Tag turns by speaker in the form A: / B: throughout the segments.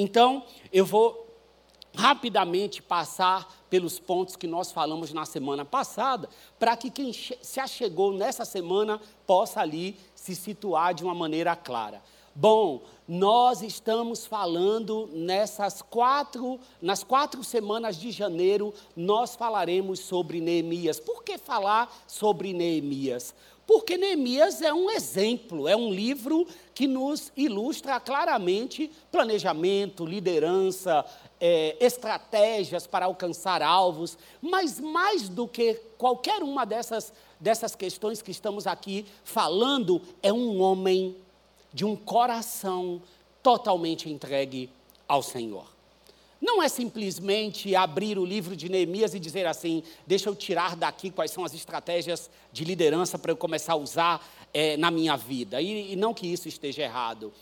A: Então, eu vou rapidamente passar pelos pontos que nós falamos na semana passada, para que quem se achegou nessa semana possa ali se situar de uma maneira clara. Bom, nós estamos falando nessas quatro, nas quatro semanas de janeiro, nós falaremos sobre Neemias. Por que falar sobre Neemias? Porque Neemias é um exemplo, é um livro que nos ilustra claramente planejamento, liderança, é, estratégias para alcançar alvos, mas mais do que qualquer uma dessas, dessas questões que estamos aqui falando, é um homem de um coração totalmente entregue ao Senhor. Não é simplesmente abrir o livro de Neemias e dizer assim: deixa eu tirar daqui quais são as estratégias de liderança para eu começar a usar é, na minha vida. E, e não que isso esteja errado.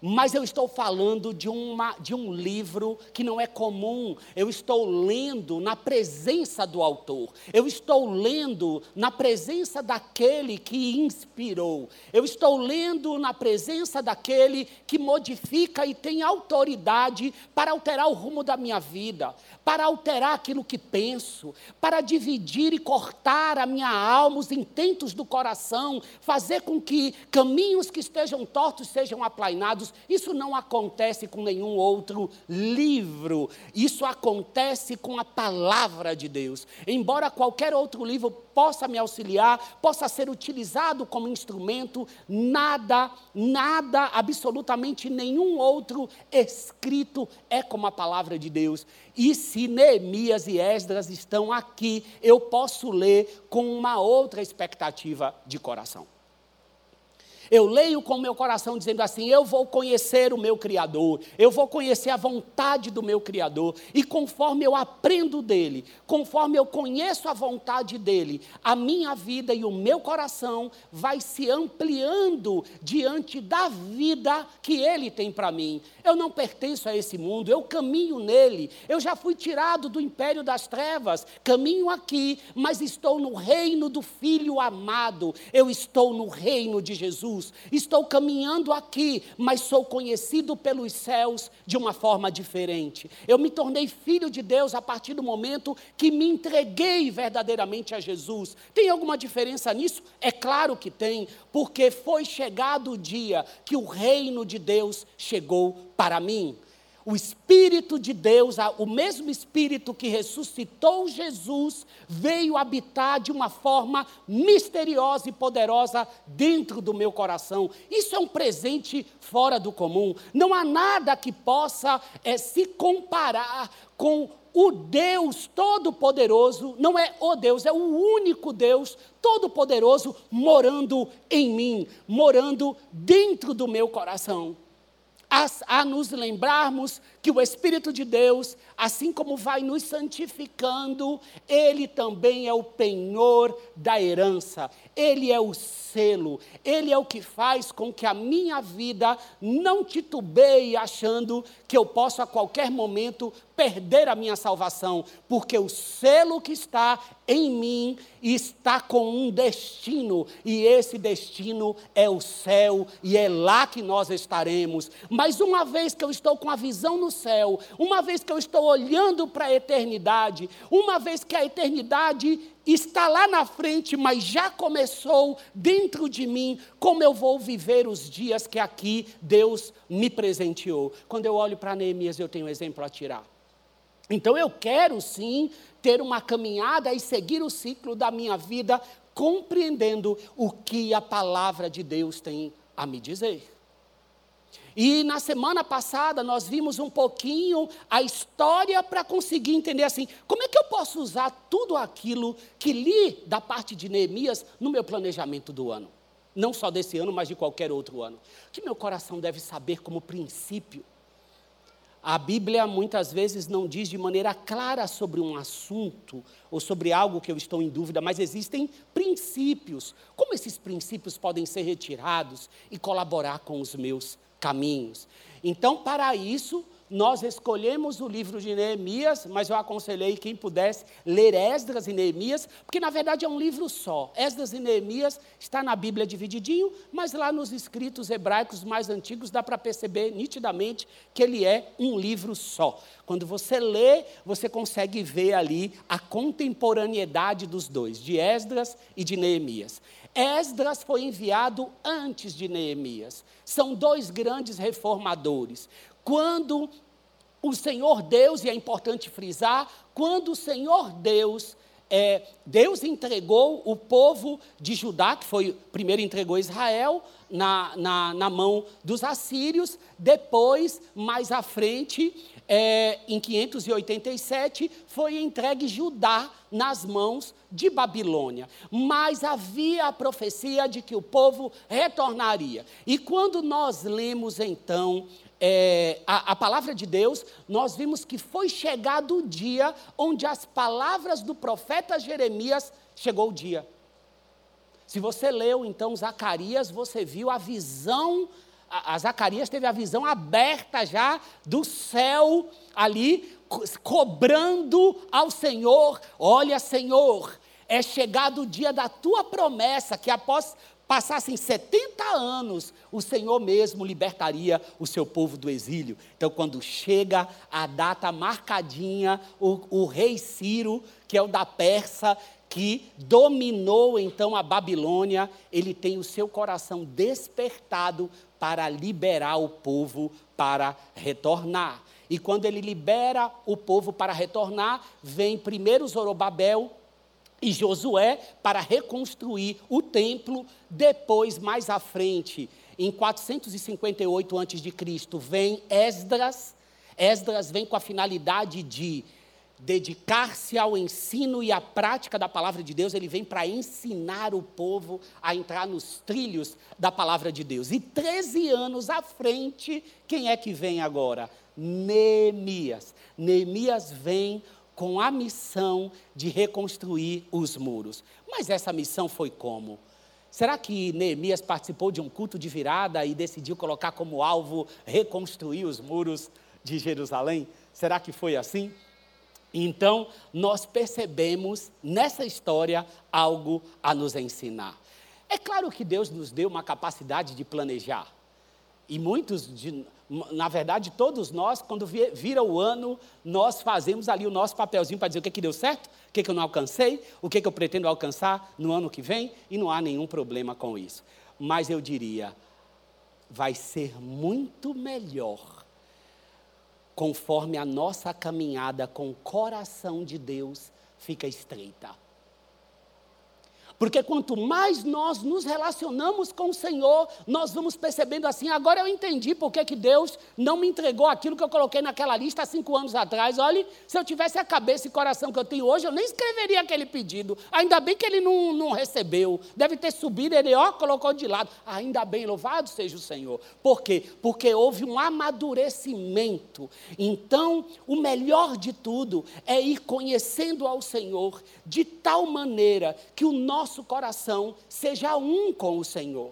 A: Mas eu estou falando de, uma, de um livro que não é comum. Eu estou lendo na presença do autor. Eu estou lendo na presença daquele que inspirou. Eu estou lendo na presença daquele que modifica e tem autoridade para alterar o rumo da minha vida, para alterar aquilo que penso, para dividir e cortar a minha alma, os intentos do coração, fazer com que caminhos que estejam tortos sejam aplainados isso não acontece com nenhum outro livro. Isso acontece com a palavra de Deus. Embora qualquer outro livro possa me auxiliar, possa ser utilizado como instrumento, nada, nada, absolutamente nenhum outro escrito é como a palavra de Deus. E se Neemias e Esdras estão aqui, eu posso ler com uma outra expectativa de coração. Eu leio com o meu coração dizendo assim: eu vou conhecer o meu Criador, eu vou conhecer a vontade do meu Criador, e conforme eu aprendo dele, conforme eu conheço a vontade dele, a minha vida e o meu coração vai se ampliando diante da vida que ele tem para mim. Eu não pertenço a esse mundo, eu caminho nele, eu já fui tirado do império das trevas, caminho aqui, mas estou no reino do Filho amado, eu estou no reino de Jesus. Jesus. Estou caminhando aqui, mas sou conhecido pelos céus de uma forma diferente. Eu me tornei filho de Deus a partir do momento que me entreguei verdadeiramente a Jesus. Tem alguma diferença nisso? É claro que tem, porque foi chegado o dia que o reino de Deus chegou para mim o Espírito de Deus, o mesmo Espírito que ressuscitou Jesus, veio habitar de uma forma misteriosa e poderosa dentro do meu coração. Isso é um presente fora do comum. Não há nada que possa é, se comparar com o Deus Todo-Poderoso, não é o Deus, é o único Deus Todo-Poderoso morando em mim, morando dentro do meu coração a, a nos lembrarmos que o Espírito de Deus, assim como vai nos santificando, ele também é o penhor da herança, ele é o selo, ele é o que faz com que a minha vida não titubeie achando que eu posso a qualquer momento perder a minha salvação, porque o selo que está em mim está com um destino, e esse destino é o céu, e é lá que nós estaremos. Mas uma vez que eu estou com a visão no céu, uma vez que eu estou olhando para a eternidade, uma vez que a eternidade está lá na frente, mas já começou dentro de mim, como eu vou viver os dias que aqui Deus me presenteou. Quando eu olho para Neemias, eu tenho um exemplo a tirar. Então eu quero sim ter uma caminhada e seguir o ciclo da minha vida, compreendendo o que a palavra de Deus tem a me dizer. E na semana passada nós vimos um pouquinho a história para conseguir entender assim, como é que eu posso usar tudo aquilo que li da parte de Neemias no meu planejamento do ano? Não só desse ano, mas de qualquer outro ano. O que meu coração deve saber como princípio? A Bíblia muitas vezes não diz de maneira clara sobre um assunto ou sobre algo que eu estou em dúvida, mas existem princípios. Como esses princípios podem ser retirados e colaborar com os meus caminhos. Então, para isso, nós escolhemos o livro de Neemias, mas eu aconselhei quem pudesse ler Esdras e Neemias, porque na verdade é um livro só. Esdras e Neemias está na Bíblia divididinho, mas lá nos escritos hebraicos mais antigos dá para perceber nitidamente que ele é um livro só. Quando você lê, você consegue ver ali a contemporaneidade dos dois, de Esdras e de Neemias. Esdras foi enviado antes de Neemias. São dois grandes reformadores. Quando o Senhor Deus, e é importante frisar, quando o Senhor Deus, é, Deus entregou o povo de Judá, que foi, primeiro entregou Israel na, na, na mão dos assírios, depois, mais à frente, é, em 587, foi entregue Judá nas mãos de Babilônia. Mas havia a profecia de que o povo retornaria. E quando nós lemos então é, a, a, palavra de Deus, nós vimos que foi chegado o dia onde as palavras do profeta Jeremias chegou o dia. Se você leu então Zacarias, você viu a visão, a, a Zacarias teve a visão aberta já do céu ali, cobrando ao Senhor: olha, Senhor, é chegado o dia da tua promessa, que após passassem 70 anos, o Senhor mesmo libertaria o seu povo do exílio. Então, quando chega a data marcadinha, o, o rei Ciro, que é o da Persa, que dominou então a Babilônia, ele tem o seu coração despertado para liberar o povo para retornar. E quando ele libera o povo para retornar, vem primeiro Zorobabel, e Josué para reconstruir o templo. Depois, mais à frente, em 458 a.C., vem Esdras. Esdras vem com a finalidade de dedicar-se ao ensino e à prática da palavra de Deus, ele vem para ensinar o povo a entrar nos trilhos da palavra de Deus. E 13 anos à frente, quem é que vem agora? Neemias. Neemias vem com a missão de reconstruir os muros. Mas essa missão foi como? Será que Neemias participou de um culto de virada e decidiu colocar como alvo reconstruir os muros de Jerusalém? Será que foi assim? Então, nós percebemos nessa história algo a nos ensinar. É claro que Deus nos deu uma capacidade de planejar. E muitos de, na verdade, todos nós, quando vira o ano, nós fazemos ali o nosso papelzinho para dizer o que, que deu certo, o que, que eu não alcancei, o que, que eu pretendo alcançar no ano que vem, e não há nenhum problema com isso. Mas eu diria, vai ser muito melhor conforme a nossa caminhada com o coração de Deus fica estreita. Porque quanto mais nós nos relacionamos com o Senhor, nós vamos percebendo assim, agora eu entendi por que, Deus não me entregou aquilo que eu coloquei naquela lista há cinco anos atrás. Olhe, se eu tivesse a cabeça e coração que eu tenho hoje, eu nem escreveria aquele pedido. Ainda bem que ele não, não recebeu. Deve ter subido, ele ó, colocou de lado. Ainda bem, louvado seja o Senhor. Por quê? Porque houve um amadurecimento. Então, o melhor de tudo é ir conhecendo ao Senhor de tal maneira que o nosso nosso coração seja um com o Senhor.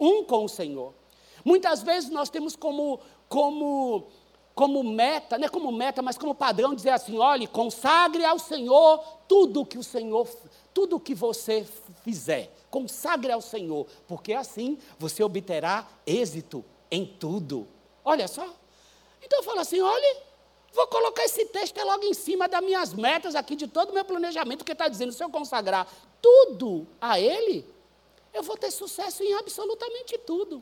A: Um com o Senhor. Muitas vezes nós temos como, como, como meta, não é como meta, mas como padrão dizer assim: olhe, consagre ao Senhor tudo que o Senhor, tudo que você fizer. Consagre ao Senhor, porque assim você obterá êxito em tudo. Olha só. Então eu falo assim: olhe, Vou colocar esse texto é logo em cima das minhas metas aqui, de todo o meu planejamento, que está dizendo, se eu consagrar tudo a Ele, eu vou ter sucesso em absolutamente tudo.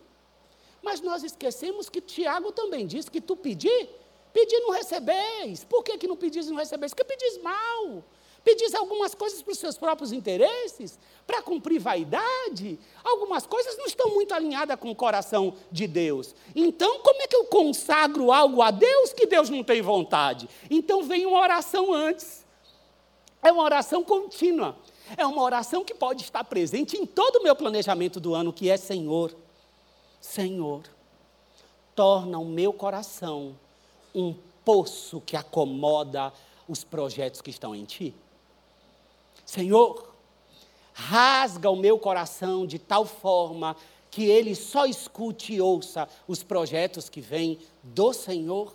A: Mas nós esquecemos que Tiago também diz que tu pedir, pedir não recebeis. Por que, que não pedis e não recebeis? Porque pedis mal. Pedis algumas coisas para os seus próprios interesses, para cumprir vaidade. Algumas coisas não estão muito alinhadas com o coração de Deus. Então, como é que eu consagro algo a Deus que Deus não tem vontade? Então, vem uma oração antes. É uma oração contínua. É uma oração que pode estar presente em todo o meu planejamento do ano, que é Senhor, Senhor, torna o meu coração um poço que acomoda os projetos que estão em Ti. Senhor, rasga o meu coração de tal forma que ele só escute e ouça os projetos que vêm do Senhor.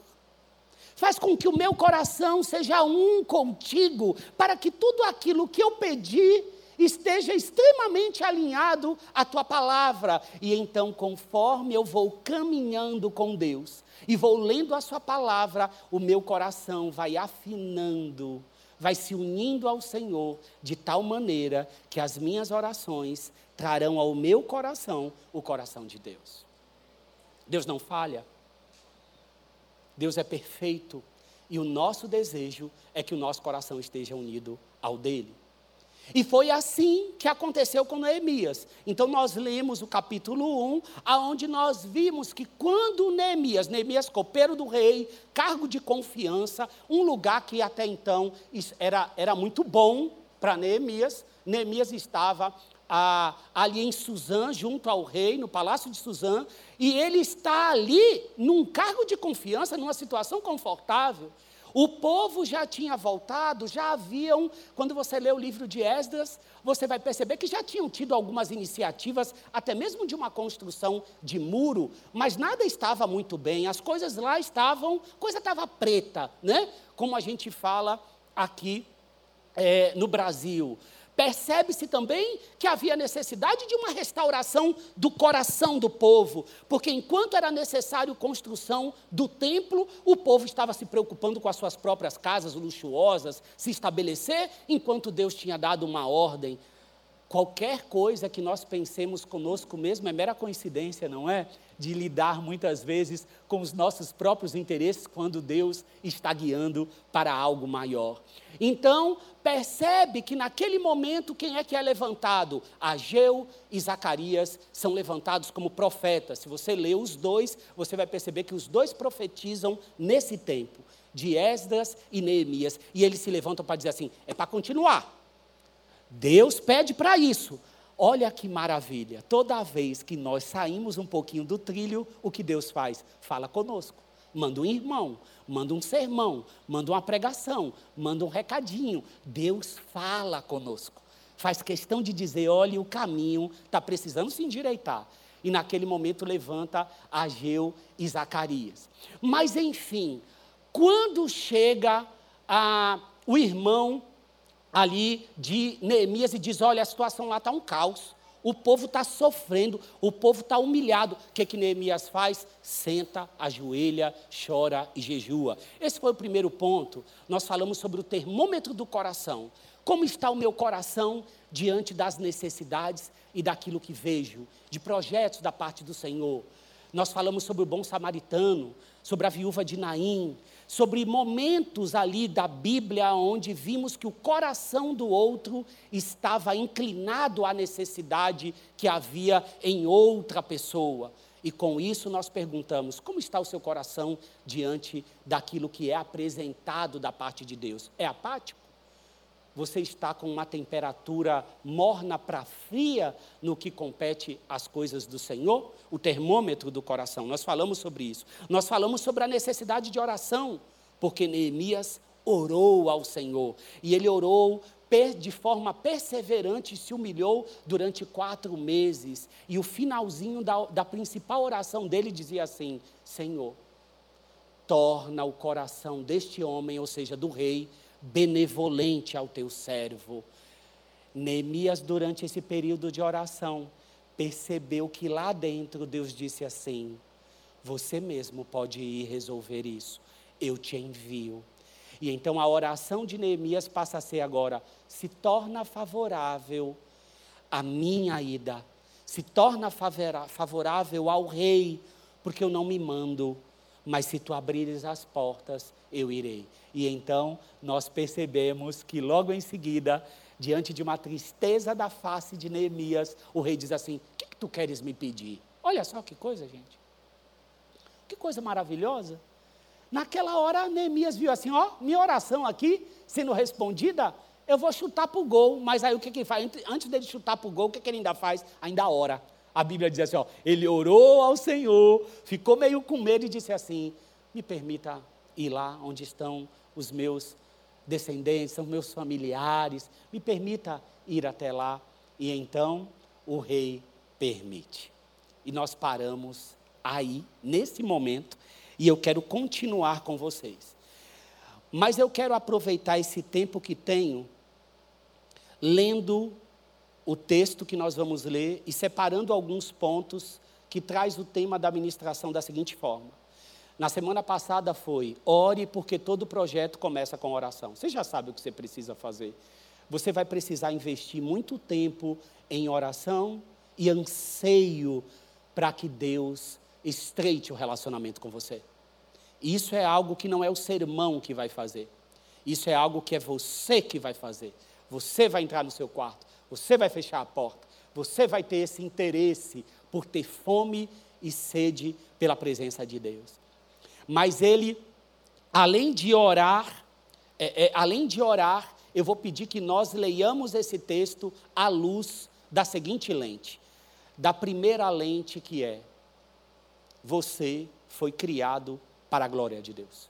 A: Faz com que o meu coração seja um contigo, para que tudo aquilo que eu pedi esteja extremamente alinhado à tua palavra. E então, conforme eu vou caminhando com Deus e vou lendo a sua palavra, o meu coração vai afinando, vai se unindo ao Senhor de tal maneira que as minhas orações trarão ao meu coração o coração de Deus. Deus não falha. Deus é perfeito e o nosso desejo é que o nosso coração esteja unido ao dele. E foi assim que aconteceu com Neemias. Então nós lemos o capítulo 1, aonde nós vimos que quando Neemias, Neemias copeiro do rei, cargo de confiança, um lugar que até então era, era muito bom para Neemias, Neemias estava ah, ali em Suzã, junto ao rei, no palácio de Suzã, e ele está ali num cargo de confiança, numa situação confortável. O povo já tinha voltado, já haviam, quando você lê o livro de Esdras, você vai perceber que já tinham tido algumas iniciativas, até mesmo de uma construção de muro, mas nada estava muito bem, as coisas lá estavam, coisa estava preta, né? Como a gente fala aqui é, no Brasil. Percebe-se também que havia necessidade de uma restauração do coração do povo, porque enquanto era necessário construção do templo, o povo estava se preocupando com as suas próprias casas luxuosas, se estabelecer, enquanto Deus tinha dado uma ordem. Qualquer coisa que nós pensemos conosco mesmo é mera coincidência, não é? De lidar muitas vezes com os nossos próprios interesses quando Deus está guiando para algo maior. Então, percebe que naquele momento quem é que é levantado? Ageu e Zacarias são levantados como profetas. Se você lê os dois, você vai perceber que os dois profetizam nesse tempo, de Esdras e Neemias. E eles se levantam para dizer assim: é para continuar. Deus pede para isso. Olha que maravilha. Toda vez que nós saímos um pouquinho do trilho, o que Deus faz? Fala conosco manda um irmão, manda um sermão, manda uma pregação, manda um recadinho. Deus fala conosco. Faz questão de dizer: olha, o caminho está precisando se endireitar. E naquele momento levanta Ageu e Zacarias. Mas, enfim, quando chega a, o irmão ali de Neemias e diz: olha, a situação lá está um caos. O povo está sofrendo, o povo está humilhado. O que, que Neemias faz? Senta, ajoelha, chora e jejua. Esse foi o primeiro ponto. Nós falamos sobre o termômetro do coração. Como está o meu coração diante das necessidades e daquilo que vejo, de projetos da parte do Senhor? Nós falamos sobre o bom samaritano, sobre a viúva de Naim, sobre momentos ali da Bíblia onde vimos que o coração do outro estava inclinado à necessidade que havia em outra pessoa. E com isso nós perguntamos: como está o seu coração diante daquilo que é apresentado da parte de Deus? É apático? Você está com uma temperatura morna para fria no que compete às coisas do Senhor? O termômetro do coração. Nós falamos sobre isso. Nós falamos sobre a necessidade de oração, porque Neemias orou ao Senhor. E ele orou de forma perseverante se humilhou durante quatro meses. E o finalzinho da, da principal oração dele dizia assim: Senhor, torna o coração deste homem, ou seja, do rei, benevolente ao teu servo. Neemias, durante esse período de oração, percebeu que lá dentro Deus disse assim: Você mesmo pode ir resolver isso, eu te envio. E então a oração de Neemias passa a ser agora: se torna favorável a minha ida, se torna favorável ao rei, porque eu não me mando, mas se tu abrires as portas, eu irei. E então nós percebemos que logo em seguida, diante de uma tristeza da face de Neemias, o rei diz assim: O que, que tu queres me pedir? Olha só que coisa, gente. Que coisa maravilhosa. Naquela hora, Neemias viu assim: Ó, minha oração aqui sendo respondida, eu vou chutar para o gol. Mas aí o que, que ele faz? Antes dele chutar para o gol, o que, que ele ainda faz? Ainda ora. A Bíblia diz assim: ó, ele orou ao Senhor, ficou meio com medo e disse assim: me permita ir lá onde estão os meus descendentes, os meus familiares, me permita ir até lá. E então o rei permite. E nós paramos aí, nesse momento, e eu quero continuar com vocês. Mas eu quero aproveitar esse tempo que tenho lendo o texto que nós vamos ler e separando alguns pontos que traz o tema da administração da seguinte forma. Na semana passada foi: ore porque todo projeto começa com oração. Você já sabe o que você precisa fazer. Você vai precisar investir muito tempo em oração e anseio para que Deus estreite o relacionamento com você. Isso é algo que não é o sermão que vai fazer. Isso é algo que é você que vai fazer. Você vai entrar no seu quarto, você vai fechar a porta, você vai ter esse interesse por ter fome e sede pela presença de Deus. Mas ele, além de orar, é, é, além de orar, eu vou pedir que nós leiamos esse texto à luz da seguinte lente, da primeira lente que é: você foi criado para a glória de Deus.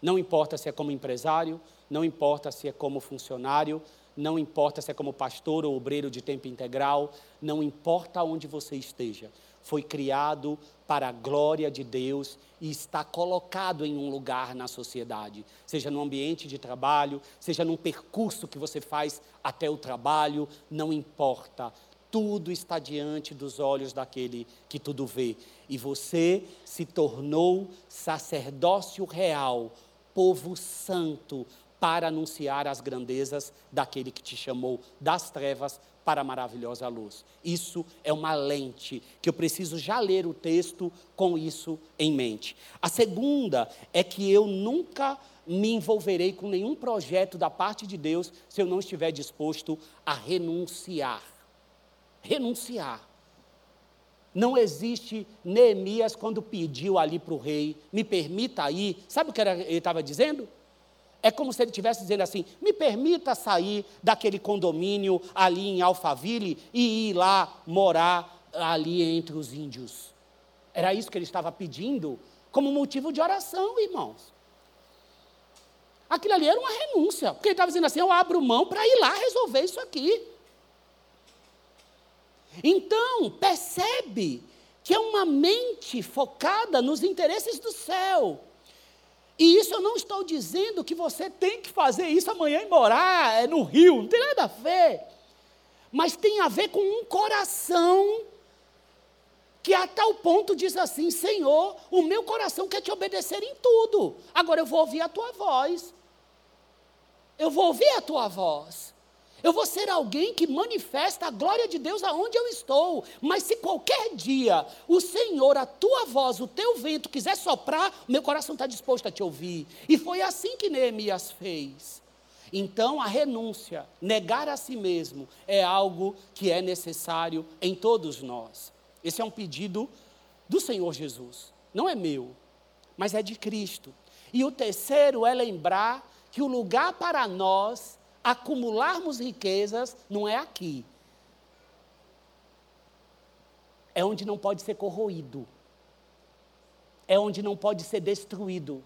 A: Não importa se é como empresário, não importa se é como funcionário, não importa se é como pastor ou obreiro de tempo integral, não importa onde você esteja, foi criado para a glória de Deus e está colocado em um lugar na sociedade, seja no ambiente de trabalho, seja num percurso que você faz até o trabalho, não importa. Tudo está diante dos olhos daquele que tudo vê. E você se tornou sacerdócio real, povo santo, para anunciar as grandezas daquele que te chamou das trevas para a maravilhosa luz. Isso é uma lente que eu preciso já ler o texto com isso em mente. A segunda é que eu nunca me envolverei com nenhum projeto da parte de Deus se eu não estiver disposto a renunciar. Renunciar. Não existe Neemias quando pediu ali para o rei, me permita ir. Sabe o que ele estava dizendo? É como se ele estivesse dizendo assim: me permita sair daquele condomínio ali em Alphaville e ir lá morar ali entre os índios. Era isso que ele estava pedindo como motivo de oração, irmãos. Aquilo ali era uma renúncia, porque ele estava dizendo assim: eu abro mão para ir lá resolver isso aqui. Então, percebe que é uma mente focada nos interesses do céu. E isso eu não estou dizendo que você tem que fazer isso amanhã e morar é, no rio, não tem nada a ver. Mas tem a ver com um coração que a tal ponto diz assim: Senhor, o meu coração quer te obedecer em tudo, agora eu vou ouvir a tua voz. Eu vou ouvir a tua voz. Eu vou ser alguém que manifesta a glória de Deus aonde eu estou. Mas se qualquer dia o Senhor, a tua voz, o teu vento quiser soprar, meu coração está disposto a te ouvir. E foi assim que Neemias fez. Então, a renúncia, negar a si mesmo, é algo que é necessário em todos nós. Esse é um pedido do Senhor Jesus. Não é meu, mas é de Cristo. E o terceiro é lembrar que o lugar para nós acumularmos riquezas não é aqui. É onde não pode ser corroído. É onde não pode ser destruído.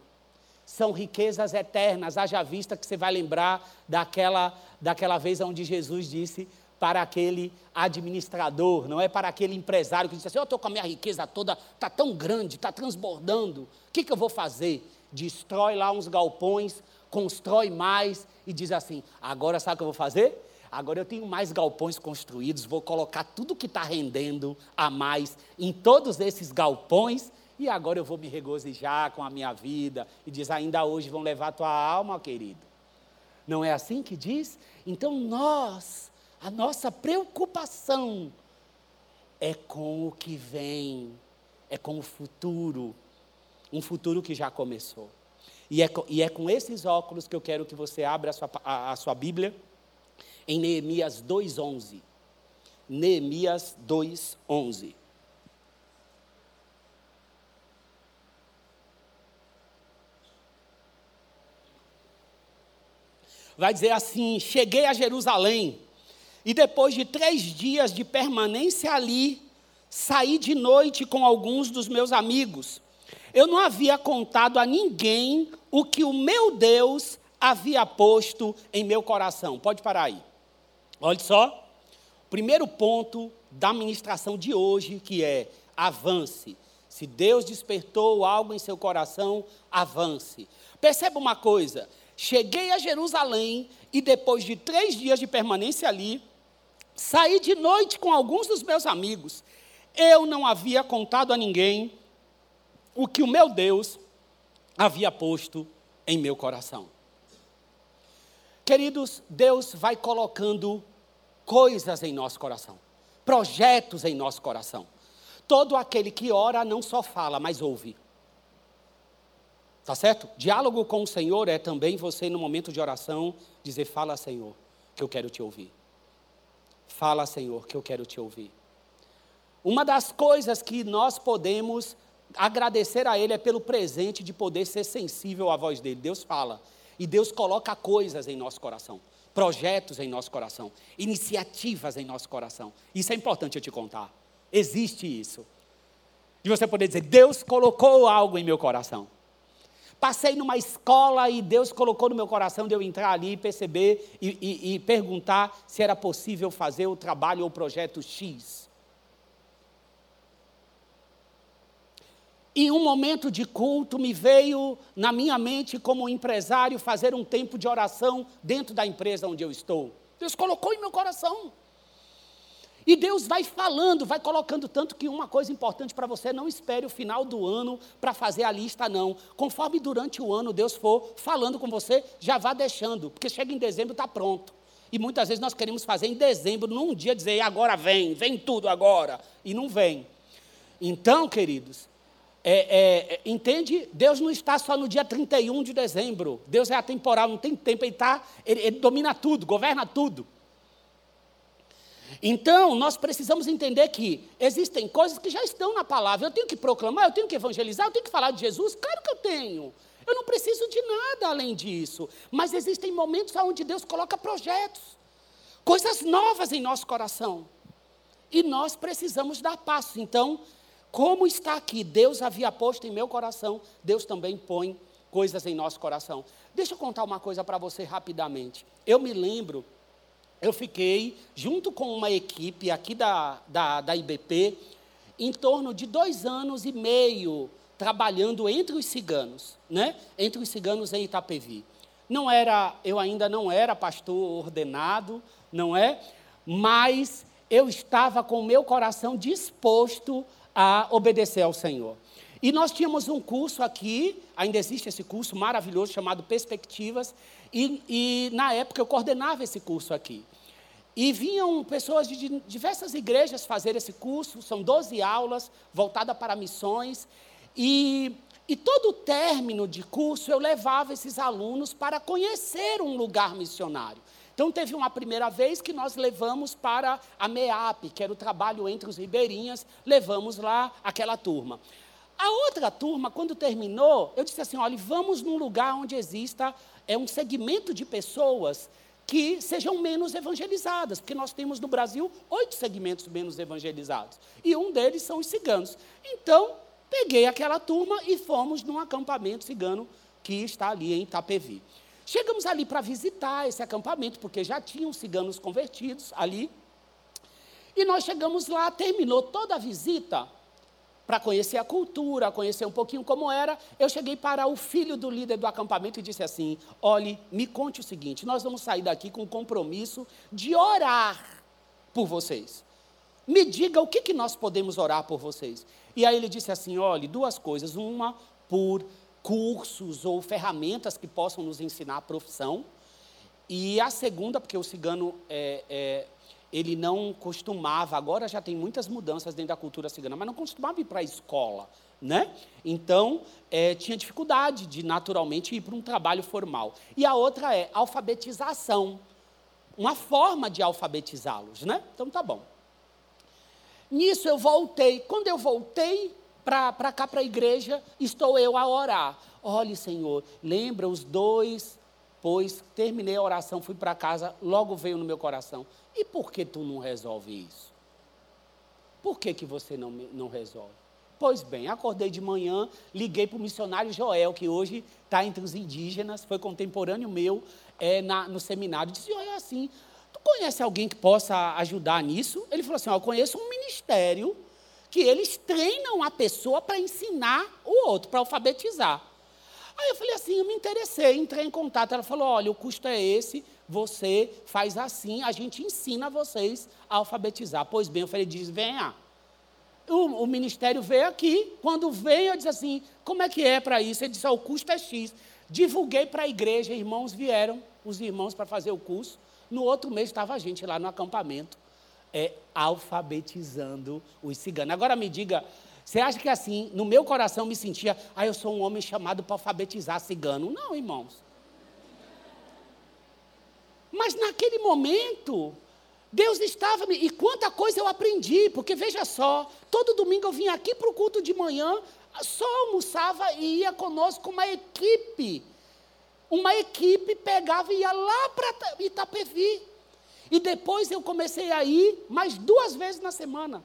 A: São riquezas eternas. Haja vista que você vai lembrar daquela, daquela vez onde Jesus disse para aquele administrador, não é para aquele empresário que disse assim: Eu estou com a minha riqueza toda, está tão grande, está transbordando, o que, que eu vou fazer? Destrói lá uns galpões, constrói mais e diz assim: agora sabe o que eu vou fazer? Agora eu tenho mais galpões construídos, vou colocar tudo que está rendendo a mais em todos esses galpões e agora eu vou me regozijar com a minha vida. E diz: ainda hoje vão levar tua alma, querido. Não é assim que diz? Então nós, a nossa preocupação é com o que vem, é com o futuro, um futuro que já começou. E é, e é com esses óculos que eu quero que você abra a sua, a, a sua Bíblia em Neemias 2,11. Neemias 2,11. Vai dizer assim: Cheguei a Jerusalém, e depois de três dias de permanência ali, saí de noite com alguns dos meus amigos eu não havia contado a ninguém o que o meu Deus havia posto em meu coração. Pode parar aí. Olha só. Primeiro ponto da ministração de hoje, que é avance. Se Deus despertou algo em seu coração, avance. Perceba uma coisa: cheguei a Jerusalém e depois de três dias de permanência ali, saí de noite com alguns dos meus amigos. Eu não havia contado a ninguém o que o meu Deus havia posto em meu coração. Queridos, Deus vai colocando coisas em nosso coração, projetos em nosso coração. Todo aquele que ora não só fala, mas ouve. Tá certo? Diálogo com o Senhor é também você, no momento de oração, dizer: Fala, Senhor, que eu quero te ouvir. Fala, Senhor, que eu quero te ouvir. Uma das coisas que nós podemos agradecer a Ele é pelo presente de poder ser sensível à voz dele. Deus fala. E Deus coloca coisas em nosso coração, projetos em nosso coração, iniciativas em nosso coração. Isso é importante eu te contar. Existe isso. De você poder dizer, Deus colocou algo em meu coração. Passei numa escola e Deus colocou no meu coração de eu entrar ali e perceber e, e, perguntar se era possível fazer o trabalho ou o projeto X. Em um momento de culto, me veio na minha mente, como empresário, fazer um tempo de oração dentro da empresa onde eu estou. Deus colocou em meu coração. E Deus vai falando, vai colocando tanto que uma coisa importante para você, não espere o final do ano para fazer a lista, não. Conforme durante o ano Deus for falando com você, já vá deixando, porque chega em dezembro está pronto. E muitas vezes nós queremos fazer em dezembro, num dia dizer, agora vem, vem tudo agora, e não vem. Então, queridos, é, é, é, entende? Deus não está só no dia 31 de dezembro. Deus é atemporal, não tem tempo, ele, tá, ele, ele domina tudo, governa tudo. Então, nós precisamos entender que existem coisas que já estão na palavra. Eu tenho que proclamar, eu tenho que evangelizar, eu tenho que falar de Jesus. Claro que eu tenho. Eu não preciso de nada além disso. Mas existem momentos onde Deus coloca projetos, coisas novas em nosso coração. E nós precisamos dar passo. Então, como está aqui, Deus havia posto em meu coração, Deus também põe coisas em nosso coração. Deixa eu contar uma coisa para você rapidamente. Eu me lembro, eu fiquei junto com uma equipe aqui da, da, da IBP, em torno de dois anos e meio trabalhando entre os ciganos, né? Entre os ciganos em Itapevi. Não era, eu ainda não era pastor ordenado, não é? Mas eu estava com o meu coração disposto a obedecer ao Senhor. E nós tínhamos um curso aqui, ainda existe esse curso maravilhoso chamado Perspectivas, e, e na época eu coordenava esse curso aqui. E vinham pessoas de diversas igrejas fazer esse curso, são 12 aulas voltadas para missões, e, e todo término de curso eu levava esses alunos para conhecer um lugar missionário. Então, teve uma primeira vez que nós levamos para a MEAP, que era o trabalho entre os ribeirinhas, levamos lá aquela turma. A outra turma, quando terminou, eu disse assim: olha, vamos num lugar onde exista é, um segmento de pessoas que sejam menos evangelizadas, porque nós temos no Brasil oito segmentos menos evangelizados, e um deles são os ciganos. Então, peguei aquela turma e fomos num acampamento cigano que está ali em Itapevi. Chegamos ali para visitar esse acampamento, porque já tinham ciganos convertidos ali. E nós chegamos lá, terminou toda a visita para conhecer a cultura, conhecer um pouquinho como era. Eu cheguei para o filho do líder do acampamento e disse assim: Olhe, me conte o seguinte: nós vamos sair daqui com o compromisso de orar por vocês. Me diga o que, que nós podemos orar por vocês. E aí ele disse assim: olhe, duas coisas. Uma, por cursos ou ferramentas que possam nos ensinar a profissão. E a segunda, porque o cigano é, é, ele não costumava, agora já tem muitas mudanças dentro da cultura cigana, mas não costumava ir para a escola, né? Então, é, tinha dificuldade de naturalmente ir para um trabalho formal. E a outra é alfabetização, uma forma de alfabetizá-los, né? Então, tá bom. Nisso eu voltei. Quando eu voltei, para cá, para a igreja, estou eu a orar. Olhe, Senhor, lembra os dois, pois terminei a oração, fui para casa, logo veio no meu coração. E por que tu não resolve isso? Por que, que você não, não resolve? Pois bem, acordei de manhã, liguei para o missionário Joel, que hoje está entre os indígenas, foi contemporâneo meu é, na, no seminário. Disse: Olha, assim, tu conhece alguém que possa ajudar nisso? Ele falou assim: Eu conheço um ministério que eles treinam a pessoa para ensinar o outro, para alfabetizar. Aí eu falei assim, eu me interessei, entrei em contato. Ela falou: olha, o custo é esse, você faz assim, a gente ensina vocês a alfabetizar. Pois bem, eu falei, diz, venha. O, o ministério veio aqui, quando veio, eu disse assim, como é que é para isso? Ele disse, o custo é X. Divulguei para a igreja, irmãos vieram, os irmãos para fazer o curso. No outro mês estava a gente lá no acampamento, é, alfabetizando os ciganos. Agora me diga, você acha que assim, no meu coração me sentia, ah, eu sou um homem chamado para alfabetizar cigano? Não, irmãos. Mas naquele momento, Deus estava me. E quanta coisa eu aprendi, porque veja só, todo domingo eu vinha aqui para o culto de manhã, só almoçava e ia conosco uma equipe. Uma equipe pegava e ia lá para Itapevi. E depois eu comecei a ir mais duas vezes na semana.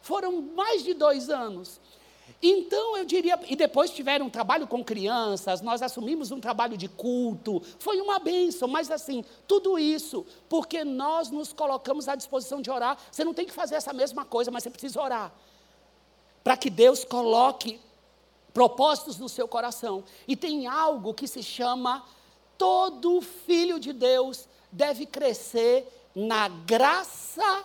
A: Foram mais de dois anos. Então eu diria, e depois tiveram um trabalho com crianças, nós assumimos um trabalho de culto, foi uma bênção, mas assim, tudo isso, porque nós nos colocamos à disposição de orar. Você não tem que fazer essa mesma coisa, mas você precisa orar. Para que Deus coloque propósitos no seu coração. E tem algo que se chama todo filho de Deus deve crescer na graça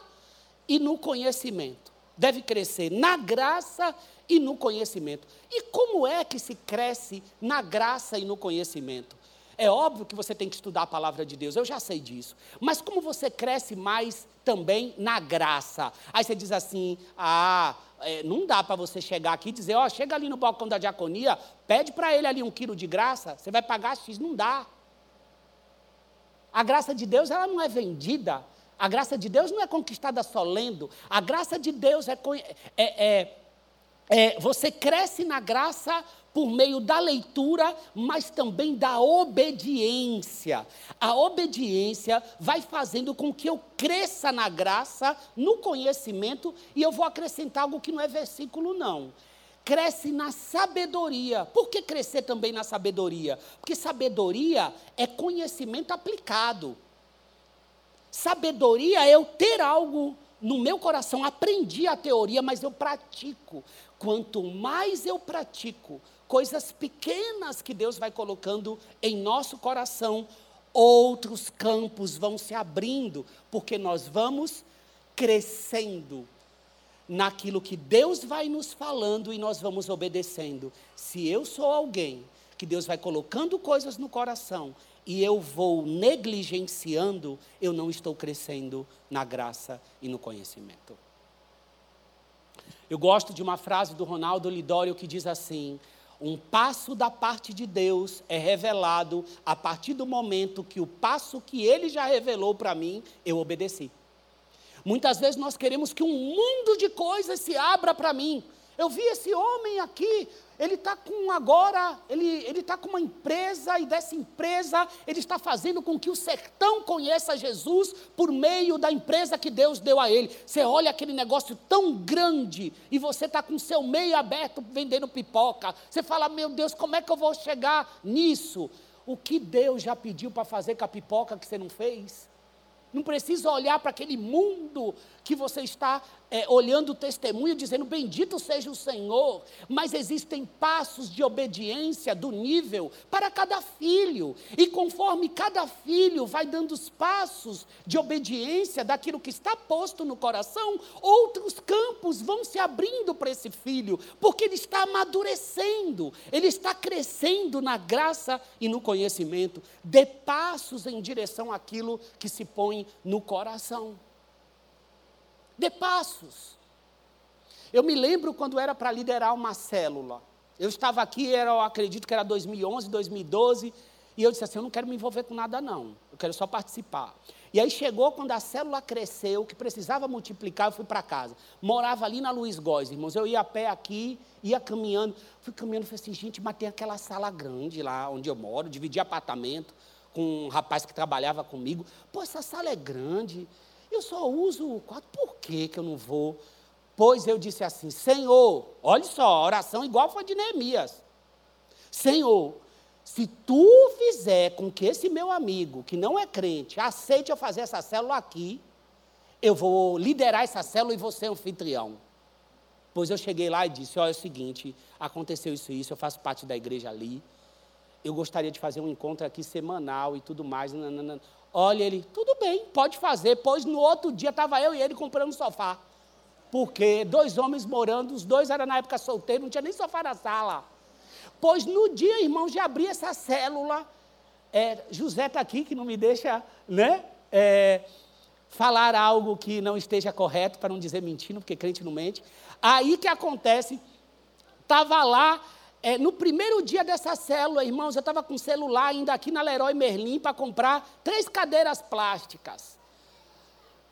A: e no conhecimento. Deve crescer na graça e no conhecimento. E como é que se cresce na graça e no conhecimento? É óbvio que você tem que estudar a palavra de Deus, eu já sei disso. Mas como você cresce mais também na graça? Aí você diz assim: ah, é, não dá para você chegar aqui e dizer, ó, oh, chega ali no balcão da diaconia, pede para ele ali um quilo de graça, você vai pagar X. Não dá. A graça de Deus, ela não é vendida. A graça de Deus não é conquistada só lendo. A graça de Deus é, é, é, é você cresce na graça por meio da leitura, mas também da obediência. A obediência vai fazendo com que eu cresça na graça, no conhecimento, e eu vou acrescentar algo que não é versículo, não cresce na sabedoria. Por que crescer também na sabedoria? Porque sabedoria é conhecimento aplicado. Sabedoria é eu ter algo no meu coração. Aprendi a teoria, mas eu pratico. Quanto mais eu pratico coisas pequenas que Deus vai colocando em nosso coração, outros campos vão se abrindo, porque nós vamos crescendo naquilo que Deus vai nos falando e nós vamos obedecendo. Se eu sou alguém que Deus vai colocando coisas no coração e eu vou negligenciando, eu não estou crescendo na graça e no conhecimento. Eu gosto de uma frase do Ronaldo Lidório que diz assim: um passo da parte de Deus é revelado a partir do momento que o passo que ele já revelou para mim, eu obedeci. Muitas vezes nós queremos que um mundo de coisas se abra para mim. Eu vi esse homem aqui, ele está com agora, ele está com uma empresa e dessa empresa ele está fazendo com que o sertão conheça Jesus por meio da empresa que Deus deu a ele. Você olha aquele negócio tão grande e você está com seu meio aberto vendendo pipoca. Você fala, meu Deus, como é que eu vou chegar nisso? O que Deus já pediu para fazer com a pipoca que você não fez? Não precisa olhar para aquele mundo que você está é, olhando o testemunho, dizendo: Bendito seja o Senhor. Mas existem passos de obediência do nível para cada filho. E conforme cada filho vai dando os passos de obediência daquilo que está posto no coração, outros campos vão se abrindo para esse filho, porque ele está amadurecendo, ele está crescendo na graça e no conhecimento. Dê passos em direção àquilo que se põe no coração. Dê passos. Eu me lembro quando era para liderar uma célula. Eu estava aqui, era, eu acredito que era 2011, 2012, e eu disse assim: eu não quero me envolver com nada, não. Eu quero só participar. E aí chegou quando a célula cresceu, que precisava multiplicar, eu fui para casa. Morava ali na Luiz Góes, irmãos. Eu ia a pé aqui, ia caminhando. Fui caminhando falei assim: gente, mas tem aquela sala grande lá onde eu moro, dividi apartamento com um rapaz que trabalhava comigo. Pô, essa sala é grande. Eu só uso o quarto, por que, que eu não vou? Pois eu disse assim: Senhor, olha só, oração igual foi de Neemias. Senhor, se tu fizer com que esse meu amigo, que não é crente, aceite eu fazer essa célula aqui, eu vou liderar essa célula e vou ser anfitrião. Pois eu cheguei lá e disse: Olha, é o seguinte, aconteceu isso e isso, eu faço parte da igreja ali. Eu gostaria de fazer um encontro aqui semanal e tudo mais. Nananana. Olha, ele, tudo bem, pode fazer. Pois no outro dia estava eu e ele comprando um sofá. Porque dois homens morando, os dois eram na época solteiros, não tinha nem sofá na sala. Pois no dia, irmãos, de abrir essa célula, é, José está aqui, que não me deixa, né? É, falar algo que não esteja correto, para não dizer mentindo, porque crente não mente. Aí que acontece, estava lá, é, no primeiro dia dessa célula, irmãos, eu estava com celular ainda aqui na Leroy Merlin para comprar três cadeiras plásticas.